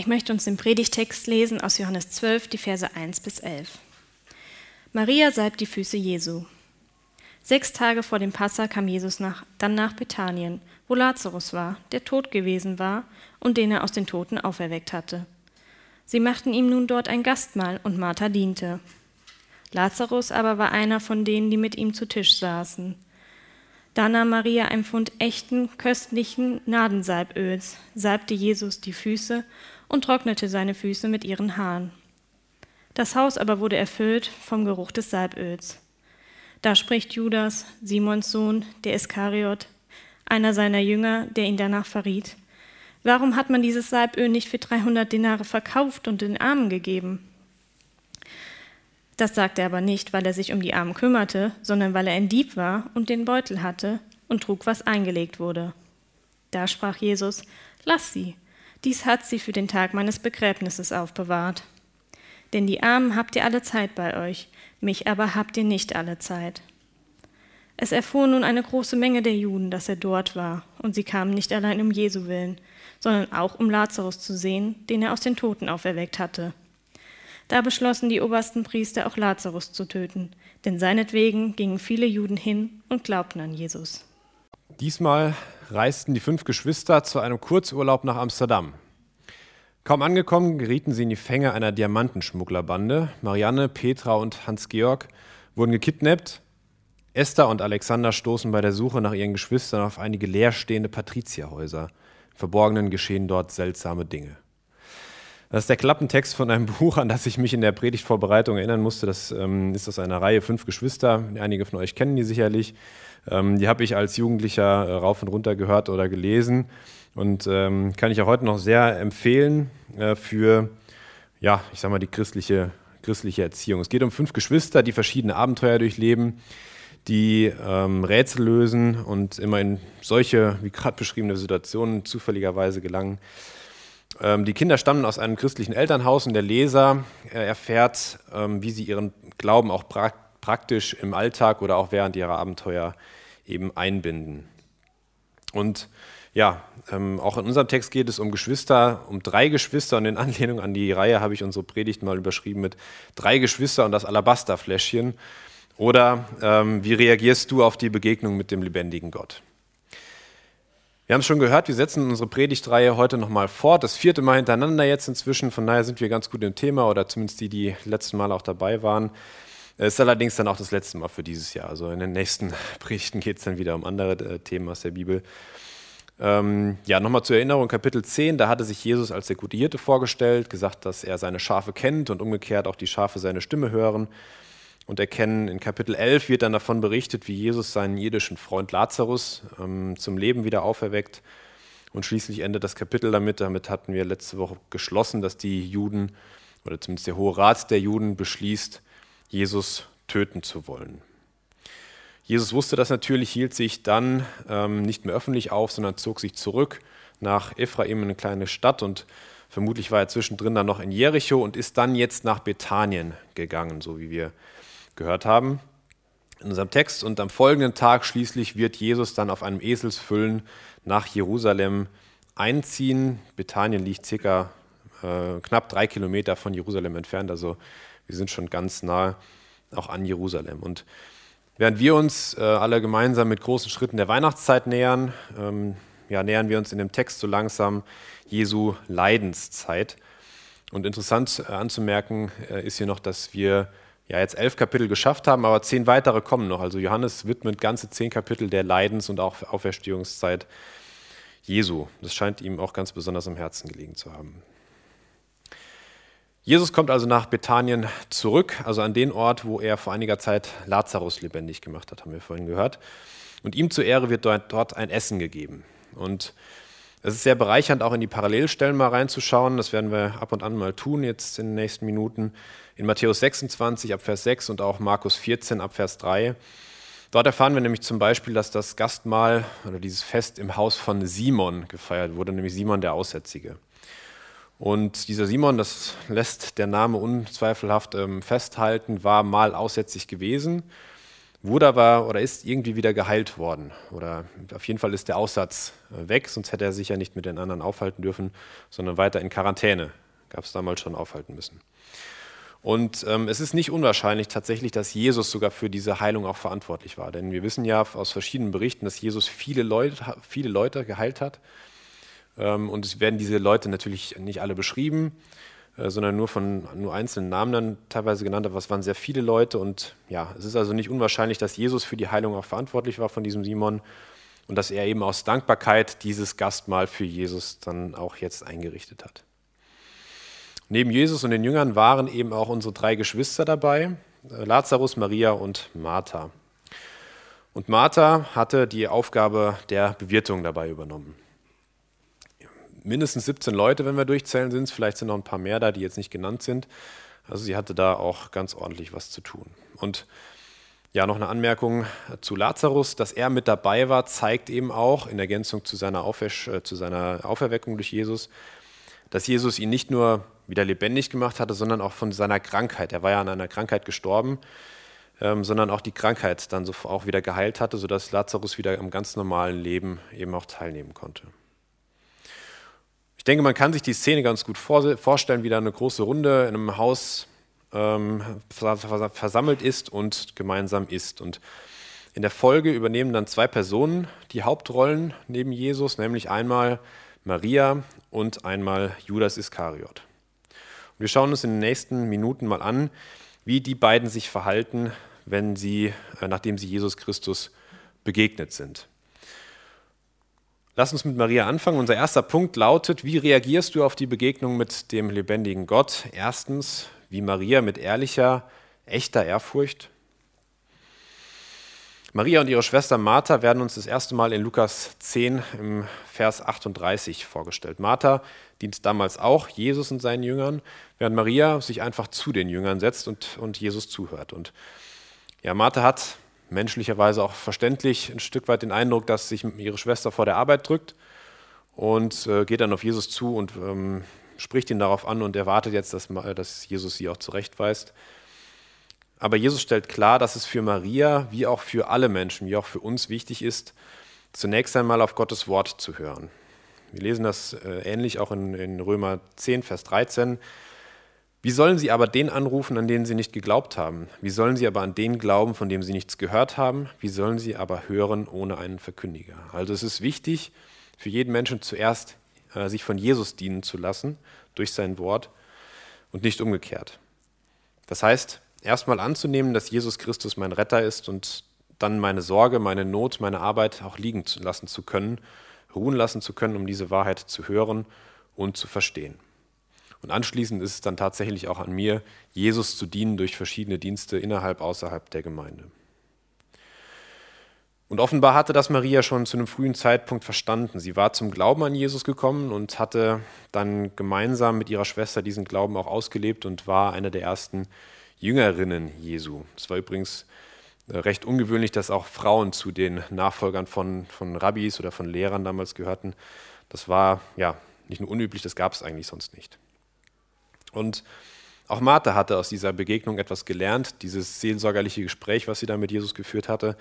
Ich möchte uns den Predigtext lesen aus Johannes 12, die Verse 1 bis 11. Maria salbt die Füße Jesu. Sechs Tage vor dem Passa kam Jesus nach, dann nach Bethanien, wo Lazarus war, der tot gewesen war und den er aus den Toten auferweckt hatte. Sie machten ihm nun dort ein Gastmahl und Martha diente. Lazarus aber war einer von denen, die mit ihm zu Tisch saßen. Da nahm Maria ein Pfund echten, köstlichen Nadensalböls, salbte Jesus die Füße und trocknete seine Füße mit ihren Haaren. Das Haus aber wurde erfüllt vom Geruch des Salböls. Da spricht Judas, Simons Sohn, der Iskariot, einer seiner Jünger, der ihn danach verriet. Warum hat man dieses Salböl nicht für 300 Denare verkauft und den Armen gegeben? Das sagte er aber nicht, weil er sich um die Armen kümmerte, sondern weil er ein Dieb war und den Beutel hatte und trug, was eingelegt wurde. Da sprach Jesus, Lass sie, dies hat sie für den Tag meines Begräbnisses aufbewahrt. Denn die Armen habt ihr alle Zeit bei euch, mich aber habt ihr nicht alle Zeit. Es erfuhr nun eine große Menge der Juden, dass er dort war, und sie kamen nicht allein um Jesu willen, sondern auch um Lazarus zu sehen, den er aus den Toten auferweckt hatte. Da beschlossen die obersten Priester auch Lazarus zu töten, denn seinetwegen gingen viele Juden hin und glaubten an Jesus. Diesmal reisten die fünf Geschwister zu einem Kurzurlaub nach Amsterdam. Kaum angekommen, gerieten sie in die Fänge einer Diamantenschmugglerbande. Marianne, Petra und Hans-Georg wurden gekidnappt. Esther und Alexander stoßen bei der Suche nach ihren Geschwistern auf einige leerstehende Patrizierhäuser. Verborgenen geschehen dort seltsame Dinge. Das ist der Klappentext von einem Buch, an das ich mich in der Predigtvorbereitung erinnern musste. Das ähm, ist aus einer Reihe Fünf Geschwister. Einige von euch kennen die sicherlich. Ähm, die habe ich als Jugendlicher äh, rauf und runter gehört oder gelesen und ähm, kann ich auch heute noch sehr empfehlen äh, für, ja, ich sag mal, die christliche, christliche Erziehung. Es geht um fünf Geschwister, die verschiedene Abenteuer durchleben, die ähm, Rätsel lösen und immer in solche, wie gerade beschriebene Situationen zufälligerweise gelangen. Ähm, die Kinder stammen aus einem christlichen Elternhaus und der Leser äh, erfährt, ähm, wie sie ihren Glauben auch pra praktisch im Alltag oder auch während ihrer Abenteuer eben einbinden. Und ja, ähm, auch in unserem Text geht es um Geschwister, um drei Geschwister und in Anlehnung an die Reihe habe ich unsere Predigt mal überschrieben mit drei Geschwister und das Alabasterfläschchen. Oder ähm, wie reagierst du auf die Begegnung mit dem lebendigen Gott? Wir haben es schon gehört, wir setzen unsere Predigtreihe heute nochmal fort. Das vierte Mal hintereinander jetzt inzwischen, von daher sind wir ganz gut im Thema oder zumindest die, die letzten Mal auch dabei waren. Es ist allerdings dann auch das letzte Mal für dieses Jahr. Also in den nächsten Predigten geht es dann wieder um andere äh, Themen aus der Bibel. Ähm, ja, nochmal zur Erinnerung, Kapitel 10, da hatte sich Jesus als der gute Hirte vorgestellt, gesagt, dass er seine Schafe kennt und umgekehrt auch die Schafe seine Stimme hören und erkennen. In Kapitel 11 wird dann davon berichtet, wie Jesus seinen jüdischen Freund Lazarus ähm, zum Leben wieder auferweckt. Und schließlich endet das Kapitel damit. Damit hatten wir letzte Woche geschlossen, dass die Juden oder zumindest der Hohe Rat der Juden beschließt, Jesus töten zu wollen. Jesus wusste das natürlich, hielt sich dann ähm, nicht mehr öffentlich auf, sondern zog sich zurück nach Ephraim, in eine kleine Stadt und vermutlich war er zwischendrin dann noch in Jericho und ist dann jetzt nach Bethanien gegangen, so wie wir gehört haben in unserem Text. Und am folgenden Tag schließlich wird Jesus dann auf einem Eselsfüllen nach Jerusalem einziehen. Bethanien liegt circa äh, knapp drei Kilometer von Jerusalem entfernt, also wir sind schon ganz nah auch an Jerusalem. Und Während wir uns äh, alle gemeinsam mit großen Schritten der Weihnachtszeit nähern, ähm, ja, nähern wir uns in dem Text so langsam Jesu Leidenszeit. Und interessant äh, anzumerken äh, ist hier noch, dass wir ja jetzt elf Kapitel geschafft haben, aber zehn weitere kommen noch. Also Johannes widmet ganze zehn Kapitel der Leidens- und auch Auferstehungszeit Jesu. Das scheint ihm auch ganz besonders am Herzen gelegen zu haben. Jesus kommt also nach Bethanien zurück, also an den Ort, wo er vor einiger Zeit Lazarus lebendig gemacht hat, haben wir vorhin gehört. Und ihm zur Ehre wird dort ein Essen gegeben. Und es ist sehr bereichernd, auch in die Parallelstellen mal reinzuschauen. Das werden wir ab und an mal tun, jetzt in den nächsten Minuten. In Matthäus 26 ab Vers 6 und auch Markus 14 ab Vers 3. Dort erfahren wir nämlich zum Beispiel, dass das Gastmahl oder dieses Fest im Haus von Simon gefeiert wurde, nämlich Simon der Aussätzige. Und dieser Simon, das lässt der Name unzweifelhaft ähm, festhalten, war mal aussätzig gewesen. wurde aber oder ist irgendwie wieder geheilt worden. Oder auf jeden Fall ist der Aussatz äh, weg, sonst hätte er sich ja nicht mit den anderen aufhalten dürfen, sondern weiter in Quarantäne. Gab es damals schon aufhalten müssen. Und ähm, es ist nicht unwahrscheinlich tatsächlich, dass Jesus sogar für diese Heilung auch verantwortlich war. Denn wir wissen ja aus verschiedenen Berichten, dass Jesus viele Leute, viele Leute geheilt hat. Ähm, und es werden diese Leute natürlich nicht alle beschrieben. Äh, sondern nur von nur einzelnen Namen dann teilweise genannt, aber es waren sehr viele Leute und ja, es ist also nicht unwahrscheinlich, dass Jesus für die Heilung auch verantwortlich war von diesem Simon und dass er eben aus Dankbarkeit dieses Gastmahl für Jesus dann auch jetzt eingerichtet hat. Neben Jesus und den Jüngern waren eben auch unsere drei Geschwister dabei, äh, Lazarus, Maria und Martha. Und Martha hatte die Aufgabe der Bewirtung dabei übernommen mindestens 17 Leute, wenn wir durchzählen sind Vielleicht sind noch ein paar mehr da, die jetzt nicht genannt sind. Also sie hatte da auch ganz ordentlich was zu tun. Und ja, noch eine Anmerkung zu Lazarus, dass er mit dabei war, zeigt eben auch in Ergänzung zu seiner, Aufersch äh, zu seiner Auferweckung durch Jesus, dass Jesus ihn nicht nur wieder lebendig gemacht hatte, sondern auch von seiner Krankheit. Er war ja an einer Krankheit gestorben, ähm, sondern auch die Krankheit dann so auch wieder geheilt hatte, sodass Lazarus wieder am ganz normalen Leben eben auch teilnehmen konnte. Ich denke, man kann sich die Szene ganz gut vorstellen, wie da eine große Runde in einem Haus ähm, versammelt ist und gemeinsam isst. Und in der Folge übernehmen dann zwei Personen die Hauptrollen neben Jesus, nämlich einmal Maria und einmal Judas Iskariot. Wir schauen uns in den nächsten Minuten mal an, wie die beiden sich verhalten, wenn sie, äh, nachdem sie Jesus Christus begegnet sind. Lass uns mit Maria anfangen. Unser erster Punkt lautet, wie reagierst du auf die Begegnung mit dem lebendigen Gott? Erstens, wie Maria mit ehrlicher, echter Ehrfurcht. Maria und ihre Schwester Martha werden uns das erste Mal in Lukas 10 im Vers 38 vorgestellt. Martha dient damals auch Jesus und seinen Jüngern, während Maria sich einfach zu den Jüngern setzt und, und Jesus zuhört. Und ja, Martha hat menschlicherweise auch verständlich ein Stück weit den Eindruck, dass sich ihre Schwester vor der Arbeit drückt und äh, geht dann auf Jesus zu und ähm, spricht ihn darauf an und erwartet jetzt, dass, dass Jesus sie auch zurechtweist. Aber Jesus stellt klar, dass es für Maria wie auch für alle Menschen, wie auch für uns wichtig ist, zunächst einmal auf Gottes Wort zu hören. Wir lesen das äh, ähnlich auch in, in Römer 10, Vers 13. Wie sollen sie aber den anrufen, an den sie nicht geglaubt haben? Wie sollen sie aber an den glauben, von dem sie nichts gehört haben? Wie sollen sie aber hören ohne einen Verkündiger? Also es ist wichtig für jeden Menschen zuerst, äh, sich von Jesus dienen zu lassen durch sein Wort und nicht umgekehrt. Das heißt, erstmal anzunehmen, dass Jesus Christus mein Retter ist und dann meine Sorge, meine Not, meine Arbeit auch liegen lassen zu können, ruhen lassen zu können, um diese Wahrheit zu hören und zu verstehen. Und anschließend ist es dann tatsächlich auch an mir, Jesus zu dienen durch verschiedene Dienste innerhalb, außerhalb der Gemeinde. Und offenbar hatte das Maria schon zu einem frühen Zeitpunkt verstanden. Sie war zum Glauben an Jesus gekommen und hatte dann gemeinsam mit ihrer Schwester diesen Glauben auch ausgelebt und war eine der ersten Jüngerinnen Jesu. Es war übrigens recht ungewöhnlich, dass auch Frauen zu den Nachfolgern von, von Rabbis oder von Lehrern damals gehörten. Das war ja nicht nur unüblich, das gab es eigentlich sonst nicht. Und auch Martha hatte aus dieser Begegnung etwas gelernt, dieses seelsorgerliche Gespräch, was sie da mit Jesus geführt hatte.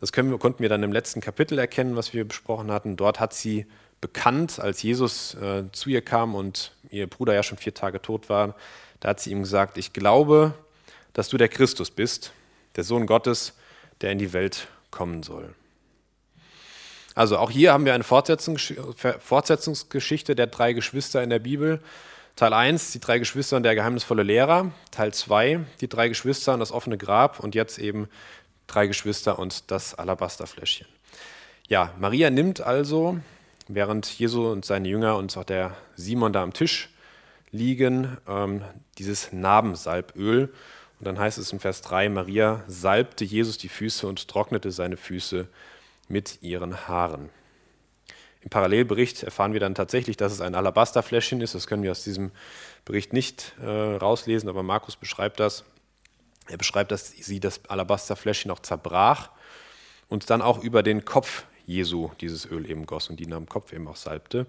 Das wir, konnten wir dann im letzten Kapitel erkennen, was wir besprochen hatten. Dort hat sie bekannt, als Jesus äh, zu ihr kam und ihr Bruder ja schon vier Tage tot war, da hat sie ihm gesagt, ich glaube, dass du der Christus bist, der Sohn Gottes, der in die Welt kommen soll. Also auch hier haben wir eine Fortsetzungsgeschichte der drei Geschwister in der Bibel. Teil 1, die drei Geschwister und der geheimnisvolle Lehrer. Teil 2, die drei Geschwister und das offene Grab. Und jetzt eben drei Geschwister und das Alabasterfläschchen. Ja, Maria nimmt also, während Jesu und seine Jünger und auch der Simon da am Tisch liegen, ähm, dieses Narbensalböl. Und dann heißt es in Vers 3, Maria salbte Jesus die Füße und trocknete seine Füße mit ihren Haaren. Im Parallelbericht erfahren wir dann tatsächlich, dass es ein Alabasterfläschchen ist. Das können wir aus diesem Bericht nicht äh, rauslesen, aber Markus beschreibt das. Er beschreibt, dass sie das Alabasterfläschchen auch zerbrach und dann auch über den Kopf Jesu dieses Öl eben goss und ihn am Kopf eben auch salbte.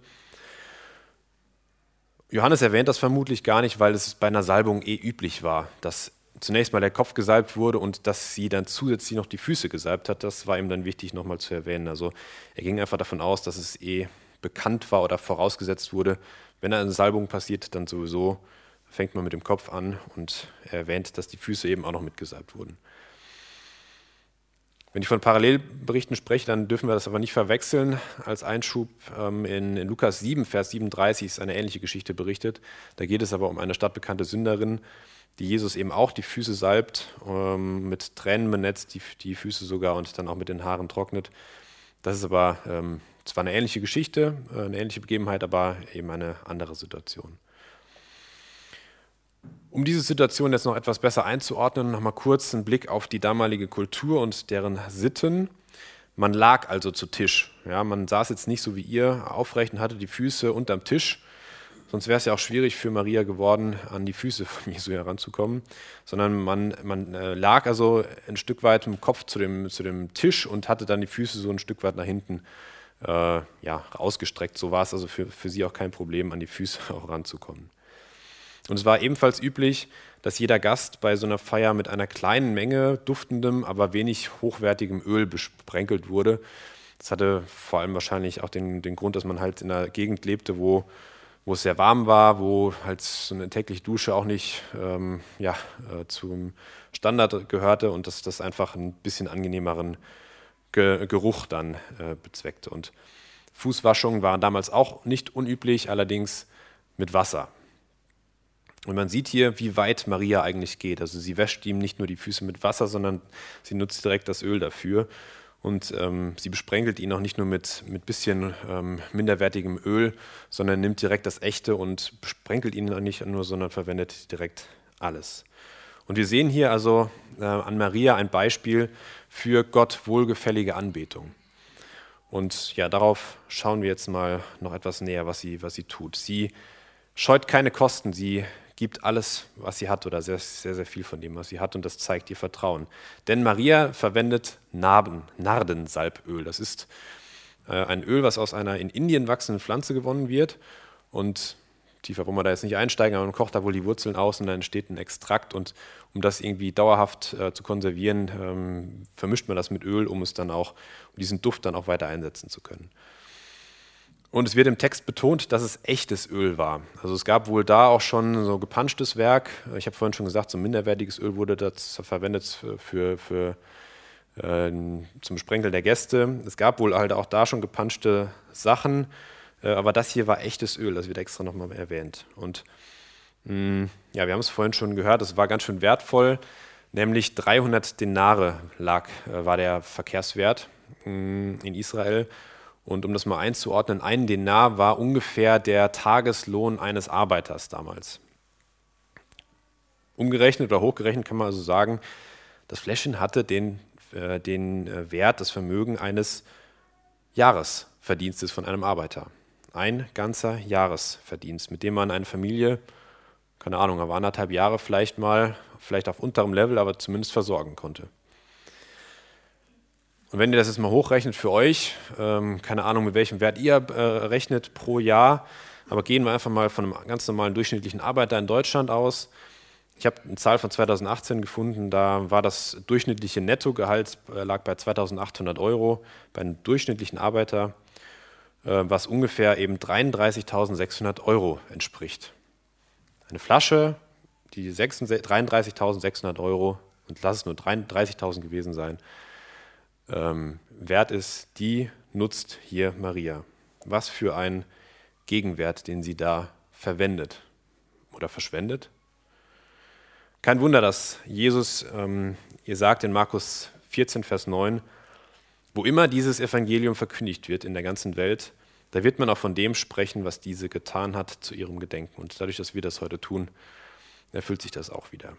Johannes erwähnt das vermutlich gar nicht, weil es bei einer Salbung eh üblich war, dass zunächst mal der Kopf gesalbt wurde und dass sie dann zusätzlich noch die Füße gesalbt hat, das war ihm dann wichtig nochmal zu erwähnen. Also er ging einfach davon aus, dass es eh bekannt war oder vorausgesetzt wurde, wenn eine Salbung passiert, dann sowieso fängt man mit dem Kopf an und er erwähnt, dass die Füße eben auch noch mitgesalbt wurden. Wenn ich von Parallelberichten spreche, dann dürfen wir das aber nicht verwechseln. Als Einschub ähm, in, in, Lukas 7, Vers 37 ist eine ähnliche Geschichte berichtet. Da geht es aber um eine stadtbekannte Sünderin, die Jesus eben auch die Füße salbt, ähm, mit Tränen benetzt, die, die, Füße sogar und dann auch mit den Haaren trocknet. Das ist aber ähm, zwar eine ähnliche Geschichte, äh, eine ähnliche Begebenheit, aber eben eine andere Situation. Um diese Situation jetzt noch etwas besser einzuordnen, noch mal kurz einen Blick auf die damalige Kultur und deren Sitten. Man lag also zu Tisch. Ja, man saß jetzt nicht so wie ihr aufrecht und hatte die Füße unterm Tisch. Sonst wäre es ja auch schwierig für Maria geworden, an die Füße von Jesu heranzukommen. Sondern man, man äh, lag also ein Stück weit im Kopf zu dem, zu dem Tisch und hatte dann die Füße so ein Stück weit nach hinten äh, ja, ausgestreckt. So war es also für, für sie auch kein Problem, an die Füße auch ranzukommen. Und es war ebenfalls üblich, dass jeder Gast bei so einer Feier mit einer kleinen Menge duftendem, aber wenig hochwertigem Öl besprenkelt wurde. Das hatte vor allem wahrscheinlich auch den, den Grund, dass man halt in einer Gegend lebte, wo, wo es sehr warm war, wo halt so eine tägliche Dusche auch nicht ähm, ja, äh, zum Standard gehörte und dass das einfach ein bisschen angenehmeren Ge Geruch dann äh, bezweckte. Und Fußwaschungen waren damals auch nicht unüblich, allerdings mit Wasser. Und man sieht hier, wie weit Maria eigentlich geht. Also sie wäscht ihm nicht nur die Füße mit Wasser, sondern sie nutzt direkt das Öl dafür. Und ähm, sie besprenkelt ihn auch nicht nur mit ein bisschen ähm, minderwertigem Öl, sondern nimmt direkt das echte und besprenkelt ihn nicht nur, sondern verwendet direkt alles. Und wir sehen hier also äh, an Maria ein Beispiel für Gott wohlgefällige Anbetung. Und ja, darauf schauen wir jetzt mal noch etwas näher, was sie, was sie tut. Sie scheut keine Kosten, sie gibt alles, was sie hat oder sehr, sehr, sehr viel von dem, was sie hat und das zeigt ihr Vertrauen. Denn Maria verwendet Narben, Nardensalböl. Das ist äh, ein Öl, was aus einer in Indien wachsenden Pflanze gewonnen wird und tiefer wollen wir da jetzt nicht einsteigen, aber man kocht da wohl die Wurzeln aus und dann entsteht ein Extrakt und um das irgendwie dauerhaft äh, zu konservieren, ähm, vermischt man das mit Öl, um es dann auch, um diesen Duft dann auch weiter einsetzen zu können. Und es wird im Text betont, dass es echtes Öl war. Also es gab wohl da auch schon so gepanschtes Werk. Ich habe vorhin schon gesagt, so minderwertiges Öl wurde das verwendet für, für äh, zum Sprenkeln der Gäste. Es gab wohl halt auch da schon gepanschte Sachen, äh, aber das hier war echtes Öl, das wird extra nochmal erwähnt. Und mh, mm, ja, wir haben es vorhin schon gehört, es war ganz schön wertvoll, nämlich 300 Denare lag, äh, war der Verkehrswert mh, mm, in Israel. Und um das mal einzuordnen, ein Denar war ungefähr der Tageslohn eines Arbeiters damals. Umgerechnet oder hochgerechnet kann man also sagen, das Fläschchen hatte den, äh, den äh, Wert, das Vermögen eines Jahresverdienstes von einem Arbeiter. Ein ganzer Jahresverdienst, mit dem man eine Familie, keine Ahnung, aber anderthalb Jahre vielleicht mal, vielleicht auf unterem Level, aber zumindest versorgen konnte. Und wenn ihr das jetzt mal hochrechnet für euch, ähm, keine Ahnung, mit welchem Wert ihr äh, rechnet pro Jahr, aber gehen wir einfach mal von einem ganz normalen durchschnittlichen Arbeiter in Deutschland aus. Ich habe eine Zahl von 2018 gefunden, da war das durchschnittliche Nettogehalt äh, lag bei 2800 Euro bei einem durchschnittlichen Arbeiter, äh, was ungefähr eben 33.600 Euro entspricht. Eine Flasche, die 33.600 Euro, und lass es nur 33.000 gewesen sein, ähm, wert ist, die nutzt hier Maria. Was für ein Gegenwert, den sie da verwendet oder verschwendet. Kein Wunder, dass Jesus, ähm, ihr sagt in Markus 14, Vers 9, wo immer dieses Evangelium verkündigt wird in der ganzen Welt, da wird man auch von dem sprechen, was diese getan hat zu ihrem Gedenken. Und dadurch, dass wir das heute tun, erfüllt sich das auch wieder.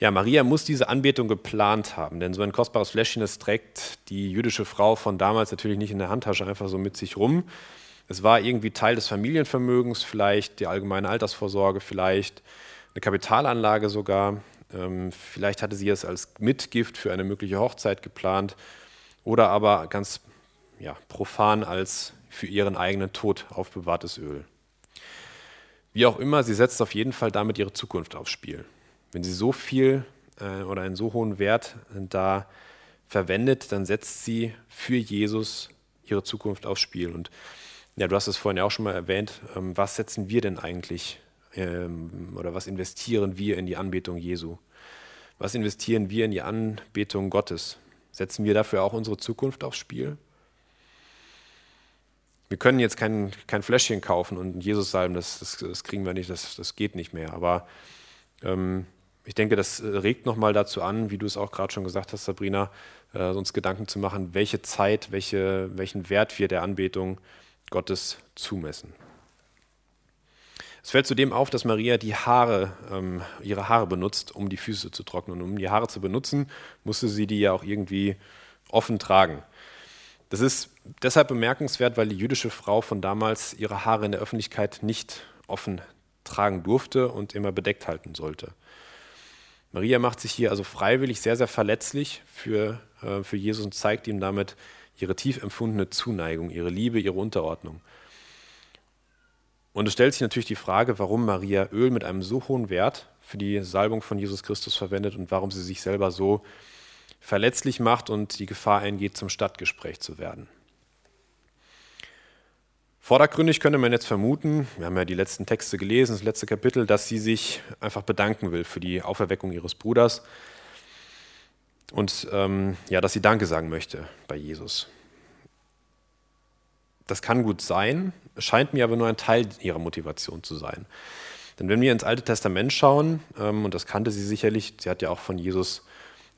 Ja, Maria muss diese Anbetung geplant haben, denn so ein kostbares Fläschchen, das trägt die jüdische Frau von damals natürlich nicht in der Handtasche einfach so mit sich rum. Es war irgendwie Teil des Familienvermögens, vielleicht die allgemeine Altersvorsorge, vielleicht eine Kapitalanlage sogar. Ähm, vielleicht hatte sie es als Mitgift für eine mögliche Hochzeit geplant oder aber ganz ja, profan als für ihren eigenen Tod aufbewahrtes Öl. Wie auch immer, sie setzt auf jeden Fall damit ihre Zukunft aufs Spiel. Wenn sie so viel äh, oder einen so hohen Wert da verwendet, dann setzt sie für Jesus ihre Zukunft aufs Spiel. Und ja, du hast es vorhin ja auch schon mal erwähnt, ähm, was setzen wir denn eigentlich ähm, oder was investieren wir in die Anbetung Jesu? Was investieren wir in die Anbetung Gottes? Setzen wir dafür auch unsere Zukunft aufs Spiel? Wir können jetzt kein, kein Fläschchen kaufen und Jesus salben, das, das, das kriegen wir nicht, das, das geht nicht mehr. Aber ähm, ich denke, das regt nochmal dazu an, wie du es auch gerade schon gesagt hast, Sabrina, äh, uns Gedanken zu machen, welche Zeit, welche, welchen Wert wir der Anbetung Gottes zumessen. Es fällt zudem auf, dass Maria die Haare, ähm, ihre Haare benutzt, um die Füße zu trocknen. Und um die Haare zu benutzen, musste sie die ja auch irgendwie offen tragen. Das ist deshalb bemerkenswert, weil die jüdische Frau von damals ihre Haare in der Öffentlichkeit nicht offen tragen durfte und immer bedeckt halten sollte. Maria macht sich hier also freiwillig sehr, sehr verletzlich für, äh, für Jesus und zeigt ihm damit ihre tief empfundene Zuneigung, ihre Liebe, ihre Unterordnung. Und es stellt sich natürlich die Frage, warum Maria Öl mit einem so hohen Wert für die Salbung von Jesus Christus verwendet und warum sie sich selber so verletzlich macht und die Gefahr eingeht, zum Stadtgespräch zu werden. Vordergründig könnte man jetzt vermuten, wir haben ja die letzten Texte gelesen, das letzte Kapitel, dass sie sich einfach bedanken will für die Auferweckung ihres Bruders und ähm, ja, dass sie Danke sagen möchte bei Jesus. Das kann gut sein, scheint mir aber nur ein Teil ihrer Motivation zu sein. Denn wenn wir ins Alte Testament schauen, ähm, und das kannte sie sicherlich, sie hat ja auch von Jesus,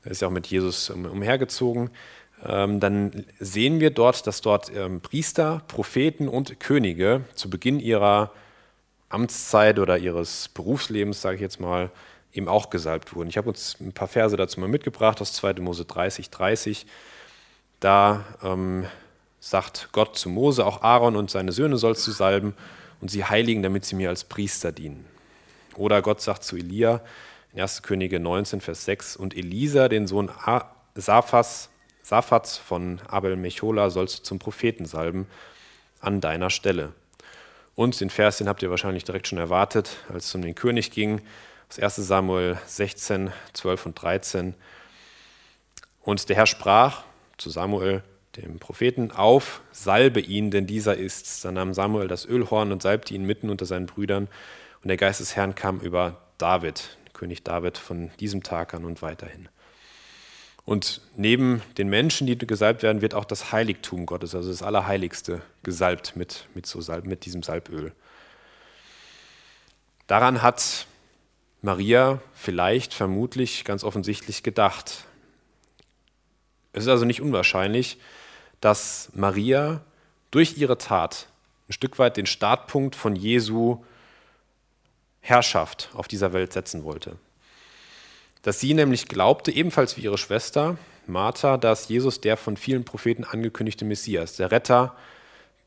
ist ja auch mit Jesus umhergezogen, dann sehen wir dort, dass dort ähm, Priester, Propheten und Könige zu Beginn ihrer Amtszeit oder ihres Berufslebens, sage ich jetzt mal, eben auch gesalbt wurden. Ich habe uns ein paar Verse dazu mal mitgebracht aus 2. Mose 30, 30. Da ähm, sagt Gott zu Mose, auch Aaron und seine Söhne sollst du salben und sie heiligen, damit sie mir als Priester dienen. Oder Gott sagt zu Elia in 1. Könige 19, Vers 6, und Elisa, den Sohn Saphas, Saphats von Abel Mechola, sollst du zum Propheten salben an deiner Stelle. Und den Vers, den habt ihr wahrscheinlich direkt schon erwartet, als es um den König ging, aus 1 Samuel 16, 12 und 13. Und der Herr sprach zu Samuel, dem Propheten, auf, salbe ihn, denn dieser ist's. Dann nahm Samuel das Ölhorn und salbte ihn mitten unter seinen Brüdern. Und der Geist des Herrn kam über David, König David, von diesem Tag an und weiterhin. Und neben den Menschen, die gesalbt werden, wird auch das Heiligtum Gottes, also das Allerheiligste, gesalbt mit, mit, so Salb, mit diesem Salböl. Daran hat Maria vielleicht, vermutlich, ganz offensichtlich gedacht. Es ist also nicht unwahrscheinlich, dass Maria durch ihre Tat ein Stück weit den Startpunkt von Jesu Herrschaft auf dieser Welt setzen wollte. Dass sie nämlich glaubte, ebenfalls wie ihre Schwester Martha, dass Jesus der von vielen Propheten angekündigte Messias, der Retter,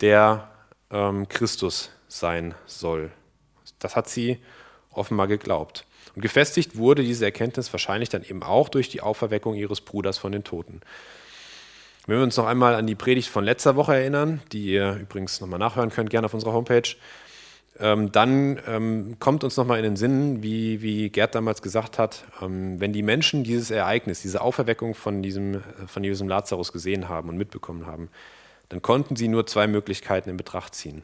der ähm, Christus sein soll. Das hat sie offenbar geglaubt. Und gefestigt wurde diese Erkenntnis wahrscheinlich dann eben auch durch die Auferweckung ihres Bruders von den Toten. Wenn wir uns noch einmal an die Predigt von letzter Woche erinnern, die ihr übrigens nochmal nachhören könnt, gerne auf unserer Homepage, ähm, dann ähm, kommt uns nochmal in den Sinn, wie, wie Gerd damals gesagt hat, ähm, wenn die Menschen dieses Ereignis, diese Auferweckung von diesem, von diesem Lazarus gesehen haben und mitbekommen haben, dann konnten sie nur zwei Möglichkeiten in Betracht ziehen.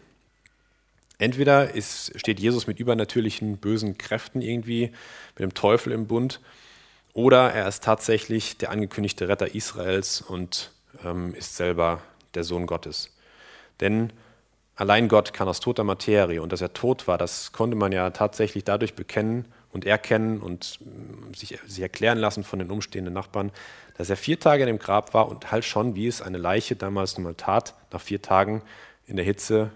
Entweder ist, steht Jesus mit übernatürlichen bösen Kräften irgendwie, mit dem Teufel im Bund, oder er ist tatsächlich der angekündigte Retter Israels und ähm, ist selber der Sohn Gottes. Denn allein Gott kann aus toter Materie und dass er tot war, das konnte man ja tatsächlich dadurch bekennen und erkennen und ähm, sich, sich erklären lassen von den umstehenden Nachbarn, dass er vier Tage in dem Grab war und halt schon, wie es eine Leiche damals nun mal tat, nach vier Tagen in der Hitze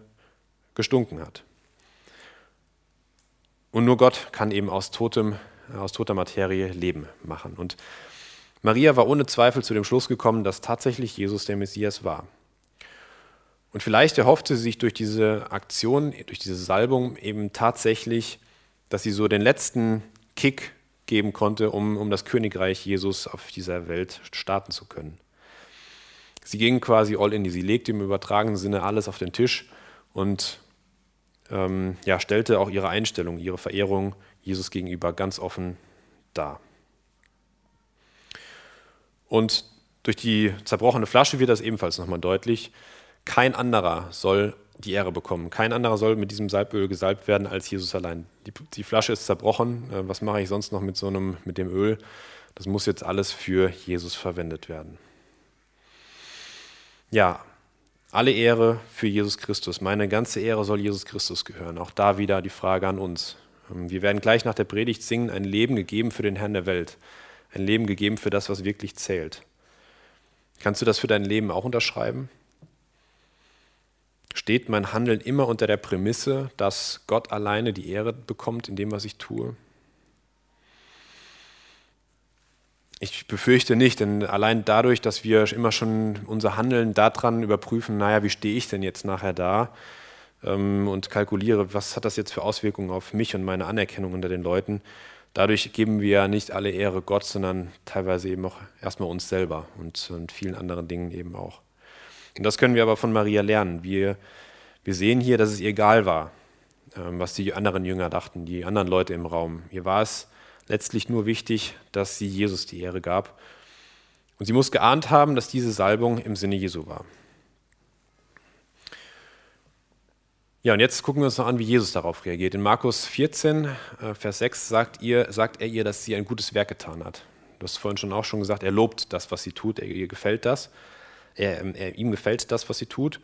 gestunken hat. Und nur Gott kann eben aus, totem, aus toter Materie Leben machen. Und Maria war ohne Zweifel zu dem Schluss gekommen, dass tatsächlich Jesus der Messias war. Und vielleicht erhoffte sie sich durch diese Aktion, durch diese Salbung eben tatsächlich, dass sie so den letzten Kick geben konnte, um, um das Königreich Jesus auf dieser Welt starten zu können. Sie ging quasi all in, sie legte im übertragenen Sinne alles auf den Tisch und ähm, ja, stellte auch ihre Einstellung, ihre Verehrung Jesus gegenüber ganz offen da. Und durch die zerbrochene Flasche wird das ebenfalls nochmal deutlich. Kein anderer soll die Ehre bekommen. Kein anderer soll mit diesem Salböl gesalbt werden als Jesus allein. Die, die Flasche ist zerbrochen. Äh, was mache ich sonst noch mit so einem, mit dem Öl? Das muss jetzt alles für Jesus verwendet werden. Ja, alle Ehre für Jesus Christus. Meine ganze Ehre soll Jesus Christus gehören. Auch da wieder die Frage an uns. Ähm, wir werden gleich nach der Predigt singen, ein Leben gegeben für den Herrn der Welt. Ein Leben gegeben für das, was wirklich zählt. Kannst du das für dein Leben auch unterschreiben? Steht mein Handeln immer unter der Prämisse, dass Gott alleine die Ehre bekommt in dem, was ich tue? Ich befürchte nicht, denn allein dadurch, dass wir immer schon unser Handeln daran überprüfen, naja, wie stehe ich denn jetzt nachher da ähm, und kalkuliere, was hat das jetzt für Auswirkungen auf mich und meine Anerkennung unter den Leuten, dadurch geben wir nicht alle Ehre Gott, sondern teilweise eben auch erstmal uns selber und, und vielen anderen Dingen eben auch. Und das können wir aber von Maria lernen. Wir, wir sehen hier, dass es ihr egal war, ähm, was die anderen Jünger dachten, die anderen Leute im Raum. Ihr war es letztlich nur wichtig, dass sie Jesus die Ehre gab. Und sie muss geahnt haben, dass diese Salbung im Sinne Jesu war. Ja, und jetzt gucken wir uns noch an, wie Jesus darauf reagiert. In Markus 14, äh, Vers 6 sagt, ihr, sagt er ihr, dass sie ein gutes Werk getan hat. Du hast vorhin schon auch schon gesagt, er lobt das, was sie tut, er, ihr gefällt das. Er, er, ihm gefällt das, was sie tut.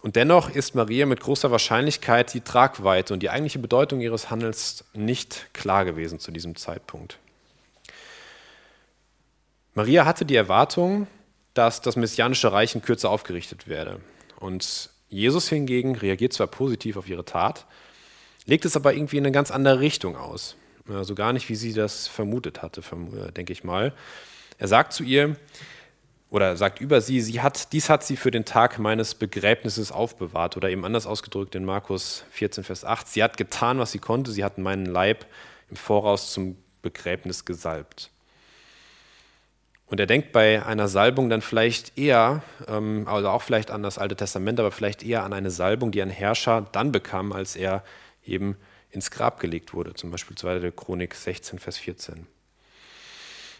Und dennoch ist Maria mit großer Wahrscheinlichkeit die Tragweite und die eigentliche Bedeutung ihres Handels nicht klar gewesen zu diesem Zeitpunkt. Maria hatte die Erwartung, dass das messianische Reich in Kürze aufgerichtet werde. Und Jesus hingegen reagiert zwar positiv auf ihre Tat, legt es aber irgendwie in eine ganz andere Richtung aus. Also gar nicht, wie sie das vermutet hatte, denke ich mal. Er sagt zu ihr, oder sagt über sie, sie hat, dies hat sie für den Tag meines Begräbnisses aufbewahrt. Oder eben anders ausgedrückt in Markus 14, Vers 8. Sie hat getan, was sie konnte. Sie hat meinen Leib im Voraus zum Begräbnis gesalbt. Und er denkt bei einer Salbung dann vielleicht eher, ähm, also auch vielleicht an das Alte Testament, aber vielleicht eher an eine Salbung, die ein Herrscher dann bekam, als er eben ins Grab gelegt wurde. Zum Beispiel 2. Chronik 16, Vers 14.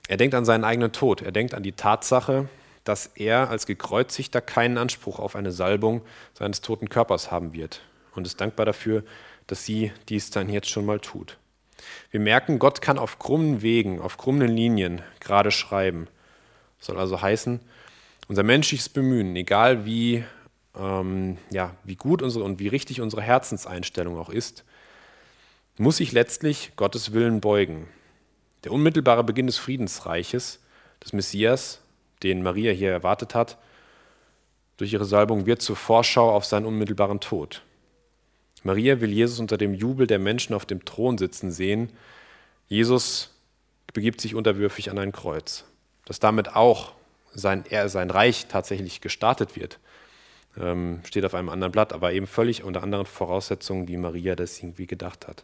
Er denkt an seinen eigenen Tod. Er denkt an die Tatsache, dass er als Gekreuzigter keinen Anspruch auf eine Salbung seines toten Körpers haben wird und ist dankbar dafür, dass sie dies dann jetzt schon mal tut. Wir merken, Gott kann auf krummen Wegen, auf krummen Linien gerade schreiben. Das soll also heißen, unser menschliches Bemühen, egal wie, ähm, ja, wie gut unsere und wie richtig unsere Herzenseinstellung auch ist, muss sich letztlich Gottes Willen beugen. Der unmittelbare Beginn des Friedensreiches, des Messias, den Maria hier erwartet hat, durch ihre Salbung wird zur Vorschau auf seinen unmittelbaren Tod. Maria will Jesus unter dem Jubel der Menschen auf dem Thron sitzen sehen. Jesus begibt sich unterwürfig an ein Kreuz. Dass damit auch sein, er, sein Reich tatsächlich gestartet wird, ähm, steht auf einem anderen Blatt, aber eben völlig unter anderen Voraussetzungen, wie Maria das irgendwie gedacht hat.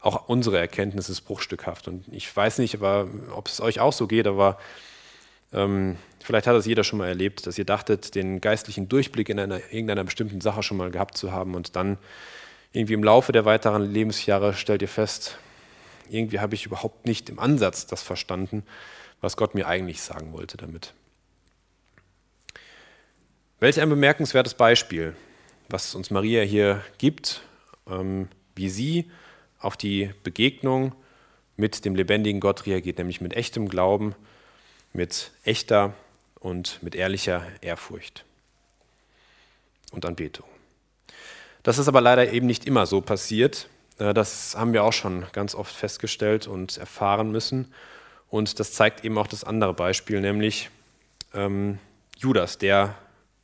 Auch unsere Erkenntnis ist bruchstückhaft. Und ich weiß nicht, ob es euch auch so geht, aber ähm, vielleicht hat das jeder schon mal erlebt, dass ihr dachtet, den geistlichen Durchblick in einer, irgendeiner bestimmten Sache schon mal gehabt zu haben und dann irgendwie im Laufe der weiteren Lebensjahre stellt ihr fest, irgendwie habe ich überhaupt nicht im Ansatz das verstanden, was Gott mir eigentlich sagen wollte damit. Welch ein bemerkenswertes Beispiel, was uns Maria hier gibt, ähm, wie sie auf die Begegnung mit dem lebendigen Gott reagiert, nämlich mit echtem Glauben mit echter und mit ehrlicher Ehrfurcht und Anbetung. Das ist aber leider eben nicht immer so passiert. Äh, das haben wir auch schon ganz oft festgestellt und erfahren müssen. Und das zeigt eben auch das andere Beispiel, nämlich ähm, Judas, der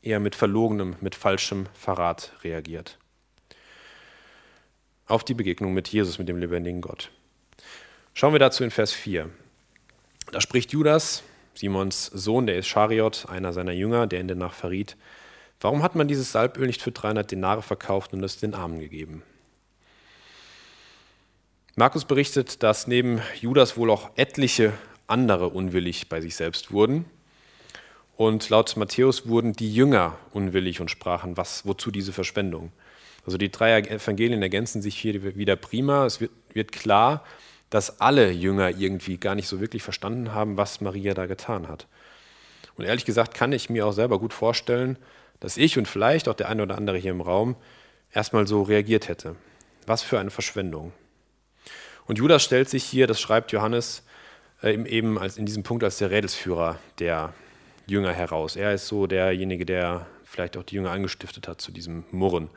eher mit verlogenem, mit falschem Verrat reagiert. Auf die Begegnung mit Jesus, mit dem lebendigen Gott. Schauen wir dazu in Vers 4. Da spricht Judas, Simons Sohn, der ist Schariot, einer seiner Jünger, der ihn danach verriet. Warum hat man dieses Salböl nicht für 300 Denare verkauft und es den Armen gegeben? Markus berichtet, dass neben Judas wohl auch etliche andere unwillig bei sich selbst wurden. Und laut Matthäus wurden die Jünger unwillig und sprachen, was, wozu diese Verschwendung? Also die drei Evangelien ergänzen sich hier wieder prima. Es wird, wird klar, dass alle Jünger irgendwie gar nicht so wirklich verstanden haben, was Maria da getan hat. Und ehrlich gesagt kann ich mir auch selber gut vorstellen, dass ich und vielleicht auch der eine oder andere hier im Raum erstmal so reagiert hätte. Was für eine Verschwendung. Und Judas stellt sich hier, das schreibt Johannes, äh, eben als in diesem Punkt als der Rädelsführer der Jünger heraus. Er ist so derjenige, der vielleicht auch die Jünger angestiftet hat zu diesem Murren.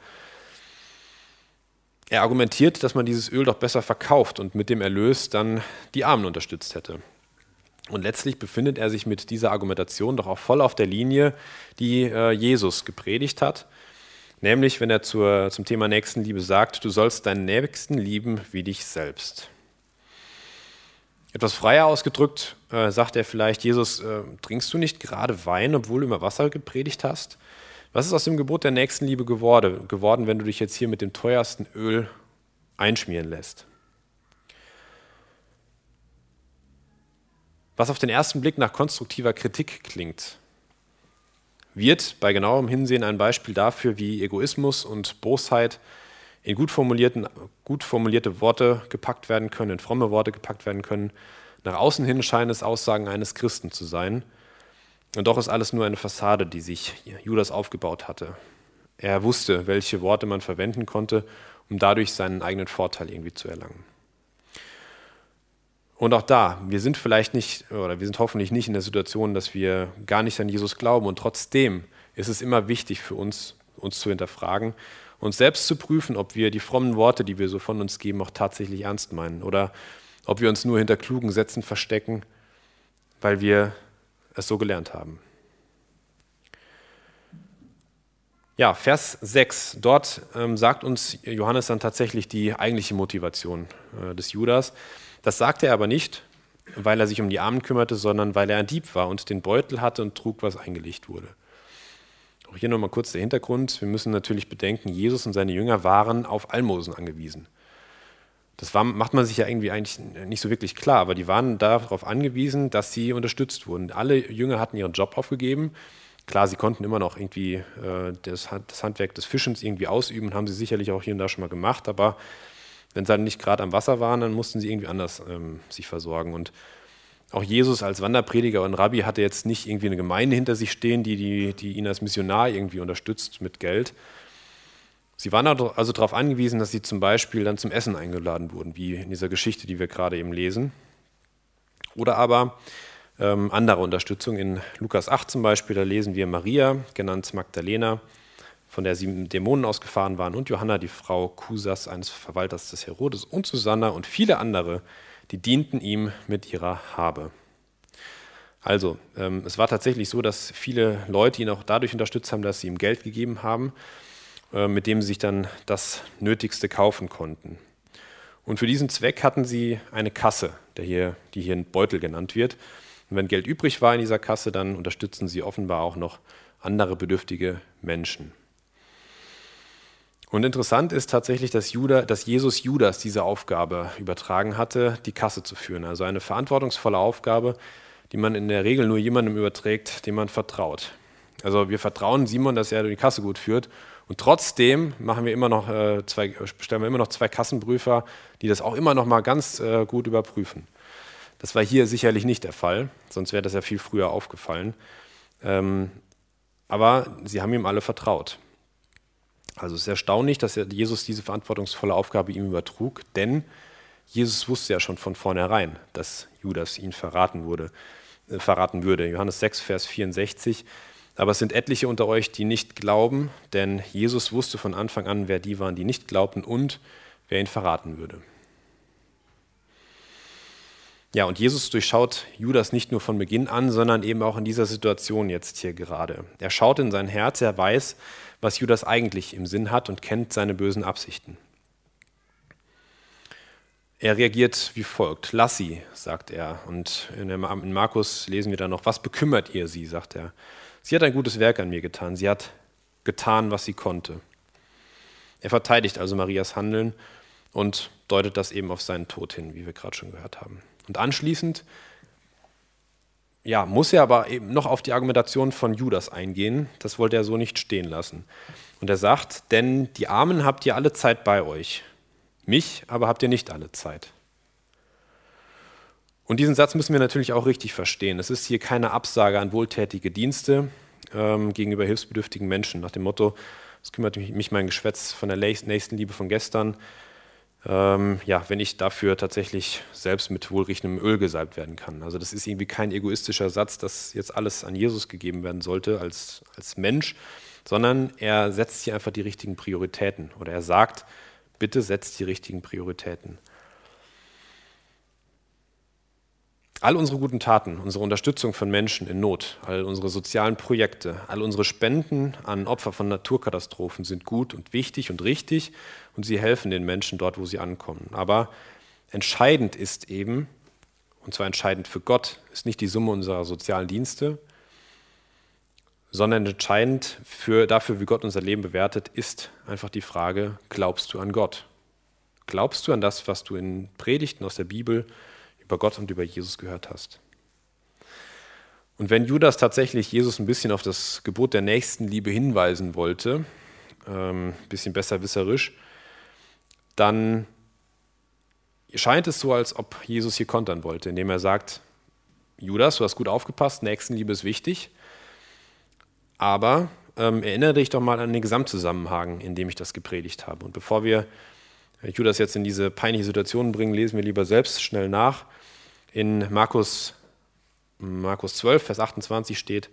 Er argumentiert, dass man dieses Öl doch besser verkauft und mit dem Erlös dann die Armen unterstützt hätte. Und letztlich befindet er sich mit dieser Argumentation doch auch voll auf der Linie, die äh, Jesus gepredigt hat. Nämlich, wenn er zur, zum Thema Nächstenliebe sagt, du sollst deinen Nächsten lieben wie dich selbst. Etwas freier ausgedrückt äh, sagt er vielleicht, Jesus, äh, trinkst du nicht gerade Wein, obwohl du immer Wasser gepredigt hast? Was ist aus dem Gebot der Nächstenliebe geworden, geworden, wenn du dich jetzt hier mit dem teuersten Öl einschmieren lässt? Was auf den ersten Blick nach konstruktiver Kritik klingt, wird bei genauem Hinsehen ein Beispiel dafür, wie Egoismus und Bosheit in gut, formulierten, gut formulierte Worte gepackt werden können, in fromme Worte gepackt werden können. Nach außen hin scheinen es Aussagen eines Christen zu sein. Und doch ist alles nur eine Fassade, die sich Judas aufgebaut hatte. Er wusste, welche Worte man verwenden konnte, um dadurch seinen eigenen Vorteil irgendwie zu erlangen. Und auch da, wir sind vielleicht nicht, oder wir sind hoffentlich nicht in der Situation, dass wir gar nicht an Jesus glauben. Und trotzdem ist es immer wichtig für uns, uns zu hinterfragen, uns selbst zu prüfen, ob wir die frommen Worte, die wir so von uns geben, auch tatsächlich ernst meinen. Oder ob wir uns nur hinter klugen Sätzen verstecken, weil wir es so gelernt haben. Ja, Vers 6. Dort ähm, sagt uns Johannes dann tatsächlich die eigentliche Motivation äh, des Judas. Das sagte er aber nicht, weil er sich um die Armen kümmerte, sondern weil er ein Dieb war und den Beutel hatte und trug, was eingelegt wurde. Auch hier nochmal kurz der Hintergrund. Wir müssen natürlich bedenken, Jesus und seine Jünger waren auf Almosen angewiesen. Das war, macht man sich ja irgendwie eigentlich nicht so wirklich klar, aber die waren darauf angewiesen, dass sie unterstützt wurden. Alle Jünger hatten ihren Job aufgegeben. Klar, sie konnten immer noch irgendwie äh, das, das Handwerk des Fischens irgendwie ausüben, haben sie sicherlich auch hier und da schon mal gemacht, aber wenn sie dann nicht gerade am Wasser waren, dann mussten sie irgendwie anders ähm, sich versorgen. Und auch Jesus als Wanderprediger und Rabbi hatte jetzt nicht irgendwie eine Gemeinde hinter sich stehen, die, die, die ihn als Missionar irgendwie unterstützt mit Geld. Sie waren also darauf angewiesen, dass sie zum Beispiel dann zum Essen eingeladen wurden, wie in dieser Geschichte, die wir gerade eben lesen. Oder aber ähm, andere Unterstützung. In Lukas 8 zum Beispiel, da lesen wir Maria, genannt Magdalena, von der sieben Dämonen ausgefahren waren, und Johanna, die Frau Kusas, eines Verwalters des Herodes, und Susanna und viele andere, die dienten ihm mit ihrer Habe. Also, ähm, es war tatsächlich so, dass viele Leute ihn auch dadurch unterstützt haben, dass sie ihm Geld gegeben haben, mit dem sie sich dann das Nötigste kaufen konnten. Und für diesen Zweck hatten sie eine Kasse, hier, die hier ein Beutel genannt wird. Und wenn Geld übrig war in dieser Kasse, dann unterstützen sie offenbar auch noch andere bedürftige Menschen. Und interessant ist tatsächlich, dass, Judah, dass Jesus Judas diese Aufgabe übertragen hatte, die Kasse zu führen. Also eine verantwortungsvolle Aufgabe, die man in der Regel nur jemandem überträgt, dem man vertraut. Also wir vertrauen Simon, dass er die Kasse gut führt. Und trotzdem machen wir immer noch äh, zwei, stellen wir immer noch zwei Kassenprüfer, die das auch immer noch mal ganz äh, gut überprüfen. Das war hier sicherlich nicht der Fall, sonst wäre das ja viel früher aufgefallen. Ähm, aber sie haben ihm alle vertraut. Also es ist erstaunlich, dass Jesus diese verantwortungsvolle Aufgabe ihm übertrug, denn Jesus wusste ja schon von vornherein, dass Judas ihn verraten, wurde, äh, verraten würde. Johannes 6, Vers 64. Aber es sind etliche unter euch, die nicht glauben, denn Jesus wusste von Anfang an, wer die waren, die nicht glaubten und wer ihn verraten würde. Ja, und Jesus durchschaut Judas nicht nur von Beginn an, sondern eben auch in dieser Situation jetzt hier gerade. Er schaut in sein Herz, er weiß, was Judas eigentlich im Sinn hat und kennt seine bösen Absichten. Er reagiert wie folgt: Lass sie, sagt er. Und in Markus lesen wir dann noch: Was bekümmert ihr sie, sagt er. Sie hat ein gutes Werk an mir getan. Sie hat getan, was sie konnte. Er verteidigt also Marias Handeln und deutet das eben auf seinen Tod hin, wie wir gerade schon gehört haben. Und anschließend ja, muss er aber eben noch auf die Argumentation von Judas eingehen. Das wollte er so nicht stehen lassen. Und er sagt, denn die Armen habt ihr alle Zeit bei euch, mich aber habt ihr nicht alle Zeit. Und diesen Satz müssen wir natürlich auch richtig verstehen. Es ist hier keine Absage an wohltätige Dienste ähm, gegenüber hilfsbedürftigen Menschen, nach dem Motto, es kümmert mich mein Geschwätz von der Nächstenliebe von gestern, ähm, ja, wenn ich dafür tatsächlich selbst mit wohlriechendem Öl gesalbt werden kann. Also das ist irgendwie kein egoistischer Satz, dass jetzt alles an Jesus gegeben werden sollte als, als Mensch, sondern er setzt hier einfach die richtigen Prioritäten oder er sagt, bitte setzt die richtigen Prioritäten. All unsere guten Taten, unsere Unterstützung von Menschen in Not, all unsere sozialen Projekte, all unsere Spenden an Opfer von Naturkatastrophen sind gut und wichtig und richtig und sie helfen den Menschen dort, wo sie ankommen. Aber entscheidend ist eben, und zwar entscheidend für Gott, ist nicht die Summe unserer sozialen Dienste, sondern entscheidend für, dafür, wie Gott unser Leben bewertet, ist einfach die Frage, glaubst du an Gott? Glaubst du an das, was du in Predigten aus der Bibel über Gott und über Jesus gehört hast. Und wenn Judas tatsächlich Jesus ein bisschen auf das Gebot der Nächstenliebe hinweisen wollte, ähm, ein bisschen besserwisserisch, dann scheint es so, als ob Jesus hier kontern wollte, indem er sagt, Judas, du hast gut aufgepasst, Nächstenliebe ist wichtig, aber ähm, erinnere dich doch mal an den Gesamtzusammenhang, in dem ich das gepredigt habe. Und bevor wir Judas jetzt in diese peinliche Situation bringen, lesen wir lieber selbst schnell nach. In Markus, Markus 12, Vers 28 steht,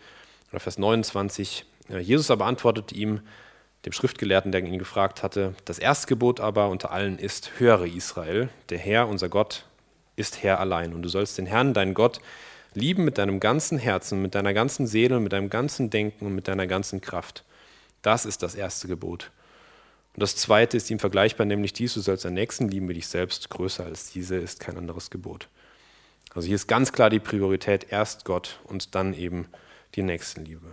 oder Vers 29, Jesus aber antwortete ihm, dem Schriftgelehrten, der ihn gefragt hatte, das Erstgebot aber unter allen ist, höre Israel, der Herr, unser Gott, ist Herr allein. Und du sollst den Herrn, deinen Gott, lieben mit deinem ganzen Herzen, mit deiner ganzen Seele, mit deinem ganzen Denken und mit deiner ganzen Kraft. Das ist das erste Gebot. Und das zweite ist ihm vergleichbar, nämlich dies, du sollst deinen Nächsten lieben wie dich selbst, größer als diese ist kein anderes Gebot. Also hier ist ganz klar die Priorität erst Gott und dann eben die Nächstenliebe.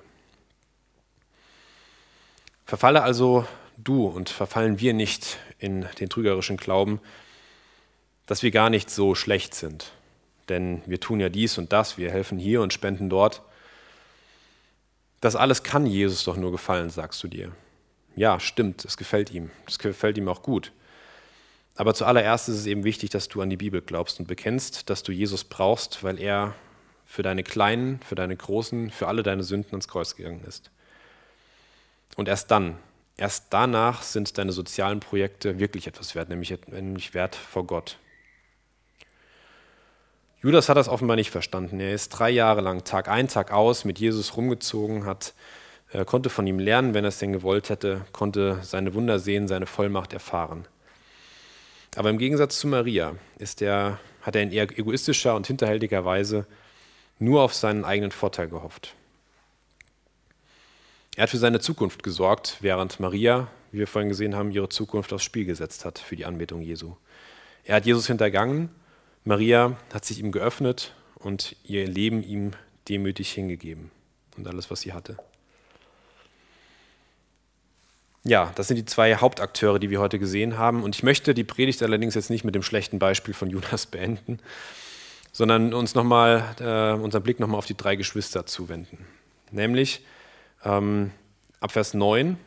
Verfalle also du und verfallen wir nicht in den trügerischen Glauben, dass wir gar nicht so schlecht sind. Denn wir tun ja dies und das, wir helfen hier und spenden dort. Das alles kann Jesus doch nur gefallen, sagst du dir. Ja, stimmt, es gefällt ihm. Es gefällt ihm auch gut. Aber zuallererst ist es eben wichtig, dass du an die Bibel glaubst und bekennst, dass du Jesus brauchst, weil er für deine kleinen, für deine großen, für alle deine Sünden ins Kreuz gegangen ist. Und erst dann, erst danach sind deine sozialen Projekte wirklich etwas wert, nämlich, nämlich wert vor Gott. Judas hat das offenbar nicht verstanden. Er ist drei Jahre lang, Tag ein, Tag aus, mit Jesus rumgezogen, hat, äh, konnte von ihm lernen, wenn er es denn gewollt hätte, konnte seine Wunder sehen, seine Vollmacht erfahren. Aber im Gegensatz zu Maria ist er, hat er in eher egoistischer und hinterhältiger Weise nur auf seinen eigenen Vorteil gehofft. Er hat für seine Zukunft gesorgt, während Maria, wie wir vorhin gesehen haben, ihre Zukunft aufs Spiel gesetzt hat für die Anbetung Jesu. Er hat Jesus hintergangen, Maria hat sich ihm geöffnet und ihr Leben ihm demütig hingegeben und alles, was sie hatte. Ja, das sind die zwei Hauptakteure, die wir heute gesehen haben. Und ich möchte die Predigt allerdings jetzt nicht mit dem schlechten Beispiel von Judas beenden, sondern uns noch mal, äh, unseren Blick nochmal auf die drei Geschwister zuwenden. Nämlich ähm, ab Vers 9.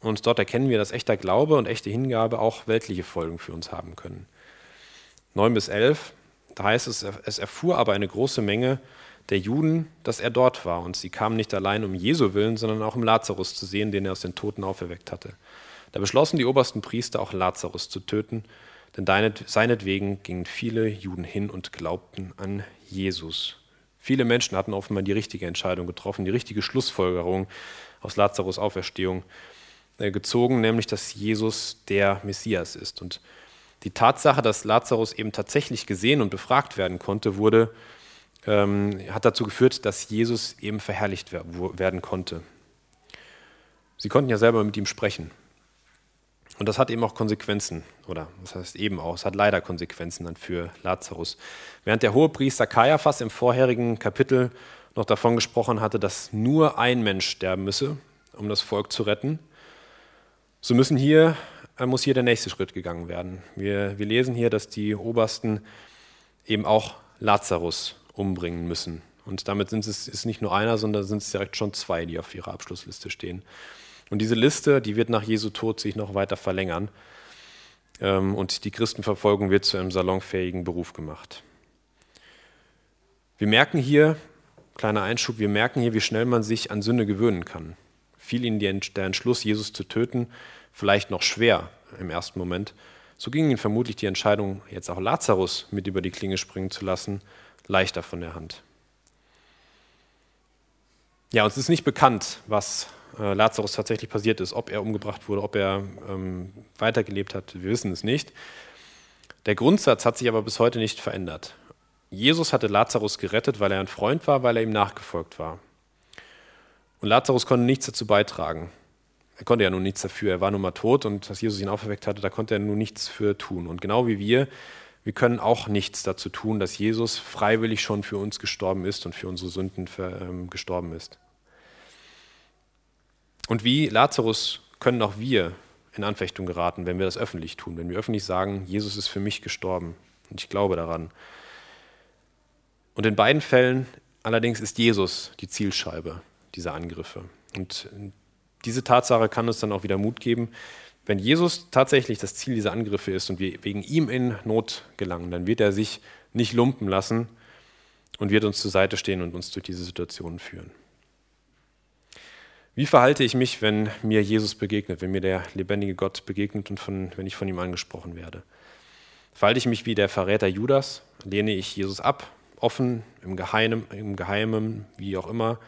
Und dort erkennen wir, dass echter Glaube und echte Hingabe auch weltliche Folgen für uns haben können. 9 bis 11, da heißt es, es erfuhr aber eine große Menge der Juden, dass er dort war. Und sie kamen nicht allein um Jesu willen, sondern auch um Lazarus zu sehen, den er aus den Toten auferweckt hatte. Da beschlossen die obersten Priester auch Lazarus zu töten, denn seinetwegen gingen viele Juden hin und glaubten an Jesus. Viele Menschen hatten offenbar die richtige Entscheidung getroffen, die richtige Schlussfolgerung aus Lazarus Auferstehung äh, gezogen, nämlich dass Jesus der Messias ist. Und die Tatsache, dass Lazarus eben tatsächlich gesehen und befragt werden konnte, wurde ähm, hat dazu geführt, dass Jesus eben verherrlicht werden konnte. Sie konnten ja selber mit ihm sprechen. Und das hat eben auch Konsequenzen, oder das heißt eben auch, es hat leider Konsequenzen dann für Lazarus. Während der Hohepriester Kaiaphas im vorherigen Kapitel noch davon gesprochen hatte, dass nur ein Mensch sterben müsse, um das Volk zu retten, so müssen hier, äh, muss hier der nächste Schritt gegangen werden. Wir, wir lesen hier, dass die Obersten eben auch Lazarus umbringen müssen. Und damit sind es ist nicht nur einer, sondern sind es direkt schon zwei, die auf ihrer Abschlussliste stehen. Und diese Liste, die wird nach Jesu Tod sich noch weiter verlängern. Ähm, und die Christenverfolgung wird zu einem salonfähigen Beruf gemacht. Wir merken hier, kleiner Einschub, wir merken hier, wie schnell man sich an Sünde gewöhnen kann. Fiel ihnen der Entschluss, Jesus zu töten, vielleicht noch schwer im ersten Moment. So ging ihnen vermutlich die Entscheidung, jetzt auch Lazarus mit über die Klinge springen zu lassen, leichter von der Hand. Ja, uns ist nicht bekannt, was äh, Lazarus tatsächlich passiert ist, ob er umgebracht wurde, ob er ähm, weitergelebt hat. Wir wissen es nicht. Der Grundsatz hat sich aber bis heute nicht verändert. Jesus hatte Lazarus gerettet, weil er ein Freund war, weil er ihm nachgefolgt war. Und Lazarus konnte nichts dazu beitragen. Er konnte ja nun nichts dafür. Er war nun mal tot und dass Jesus ihn auferweckt hatte, da konnte er nun nichts für tun. Und genau wie wir, wir können auch nichts dazu tun, dass Jesus freiwillig schon für uns gestorben ist und für unsere Sünden ähm, gestorben ist. Und wie Lazarus können auch wir in Anfechtung geraten, wenn wir das öffentlich tun, wenn wir öffentlich sagen, Jesus ist für mich gestorben und ich glaube daran. Und in beiden Fällen allerdings ist Jesus die Zielscheibe dieser Angriffe. Und diese Tatsache kann uns dann auch wieder Mut geben. Wenn Jesus tatsächlich das Ziel dieser Angriffe ist und wir wegen ihm in Not gelangen, dann wird er sich nicht lumpen lassen und wird uns zur Seite stehen und uns durch diese Situation führen. Wie verhalte ich mich, wenn mir Jesus begegnet, wenn mir der lebendige Gott begegnet und von, wenn ich von ihm angesprochen werde? Verhalte ich mich wie der Verräter Judas? Lehne ich Jesus ab, offen, im Geheimen, im Geheimen wie auch immer?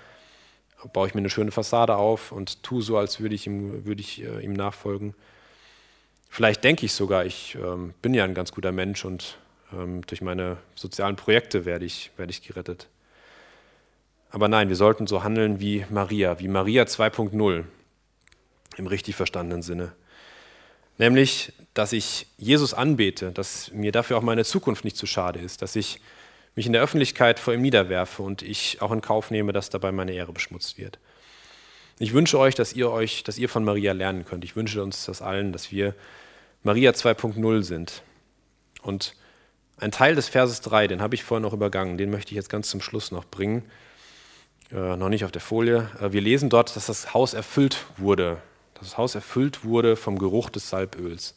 Baue ich mir eine schöne Fassade auf und tue so, als würde ich ihm, würde ich, äh, ihm nachfolgen? Vielleicht denke ich sogar, ich ähm, bin ja ein ganz guter Mensch und ähm, durch meine sozialen Projekte werde ich, werde ich gerettet. Aber nein, wir sollten so handeln wie Maria, wie Maria 2.0 im richtig verstandenen Sinne. Nämlich, dass ich Jesus anbete, dass mir dafür auch meine Zukunft nicht zu schade ist, dass ich mich in der Öffentlichkeit vor ihm niederwerfe und ich auch in Kauf nehme, dass dabei meine Ehre beschmutzt wird. Ich wünsche euch, dass ihr euch, dass ihr von Maria lernen könnt. Ich wünsche uns das allen, dass wir Maria 2.0 sind. Und ein Teil des Verses 3, den habe ich vorhin noch übergangen, den möchte ich jetzt ganz zum Schluss noch bringen äh, noch nicht auf der Folie. Äh, wir lesen dort, dass das Haus erfüllt wurde. Dass das Haus erfüllt wurde vom Geruch des Salböls.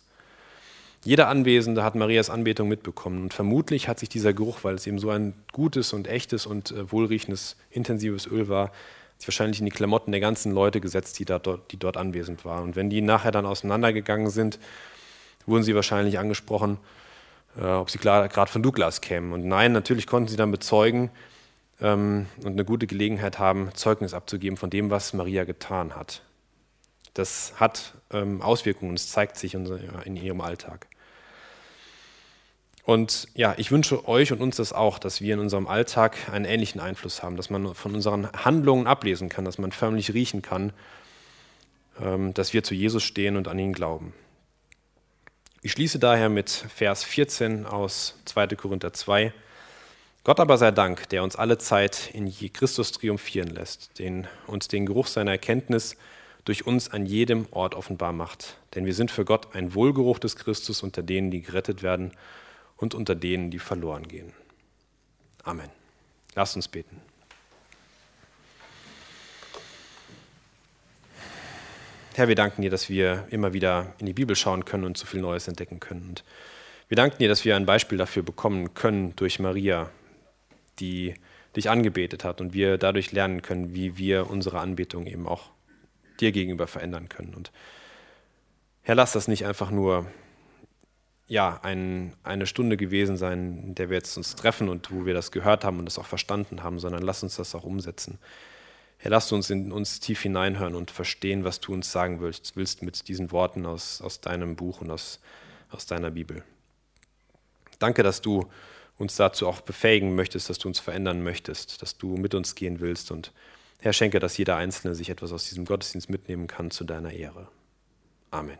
Jeder Anwesende hat Marias Anbetung mitbekommen und vermutlich hat sich dieser Geruch, weil es eben so ein gutes und echtes und äh, wohlriechendes, intensives Öl war, sich wahrscheinlich in die Klamotten der ganzen Leute gesetzt, die, da, die dort anwesend waren. Und wenn die nachher dann auseinandergegangen sind, wurden sie wahrscheinlich angesprochen, äh, ob sie gerade von Douglas kämen. Und nein, natürlich konnten sie dann bezeugen, ähm, und eine gute Gelegenheit haben, Zeugnis abzugeben von dem, was Maria getan hat. Das hat ähm, Auswirkungen, es zeigt sich in ihrem Alltag. Und ja, ich wünsche euch und uns das auch, dass wir in unserem Alltag einen ähnlichen Einfluss haben, dass man von unseren Handlungen ablesen kann, dass man förmlich riechen kann, ähm, dass wir zu Jesus stehen und an ihn glauben. Ich schließe daher mit Vers 14 aus 2. Korinther 2. Gott aber sei Dank, der uns alle Zeit in Christus triumphieren lässt, den uns den Geruch seiner Erkenntnis durch uns an jedem Ort offenbar macht. Denn wir sind für Gott ein Wohlgeruch des Christus unter denen, die gerettet werden und unter denen, die verloren gehen. Amen. Lasst uns beten. Herr, wir danken dir, dass wir immer wieder in die Bibel schauen können und so viel Neues entdecken können. Und wir danken dir, dass wir ein Beispiel dafür bekommen können durch Maria, die dich angebetet hat und wir dadurch lernen können, wie wir unsere Anbetung eben auch dir gegenüber verändern können. Und Herr, lass das nicht einfach nur ja, ein, eine Stunde gewesen sein, in der wir jetzt uns treffen und wo wir das gehört haben und das auch verstanden haben, sondern lass uns das auch umsetzen. Herr, lass uns in uns tief hineinhören und verstehen, was du uns sagen willst, willst mit diesen Worten aus, aus deinem Buch und aus, aus deiner Bibel. Danke, dass du uns dazu auch befähigen möchtest, dass du uns verändern möchtest, dass du mit uns gehen willst. Und Herr, schenke, dass jeder Einzelne sich etwas aus diesem Gottesdienst mitnehmen kann zu deiner Ehre. Amen.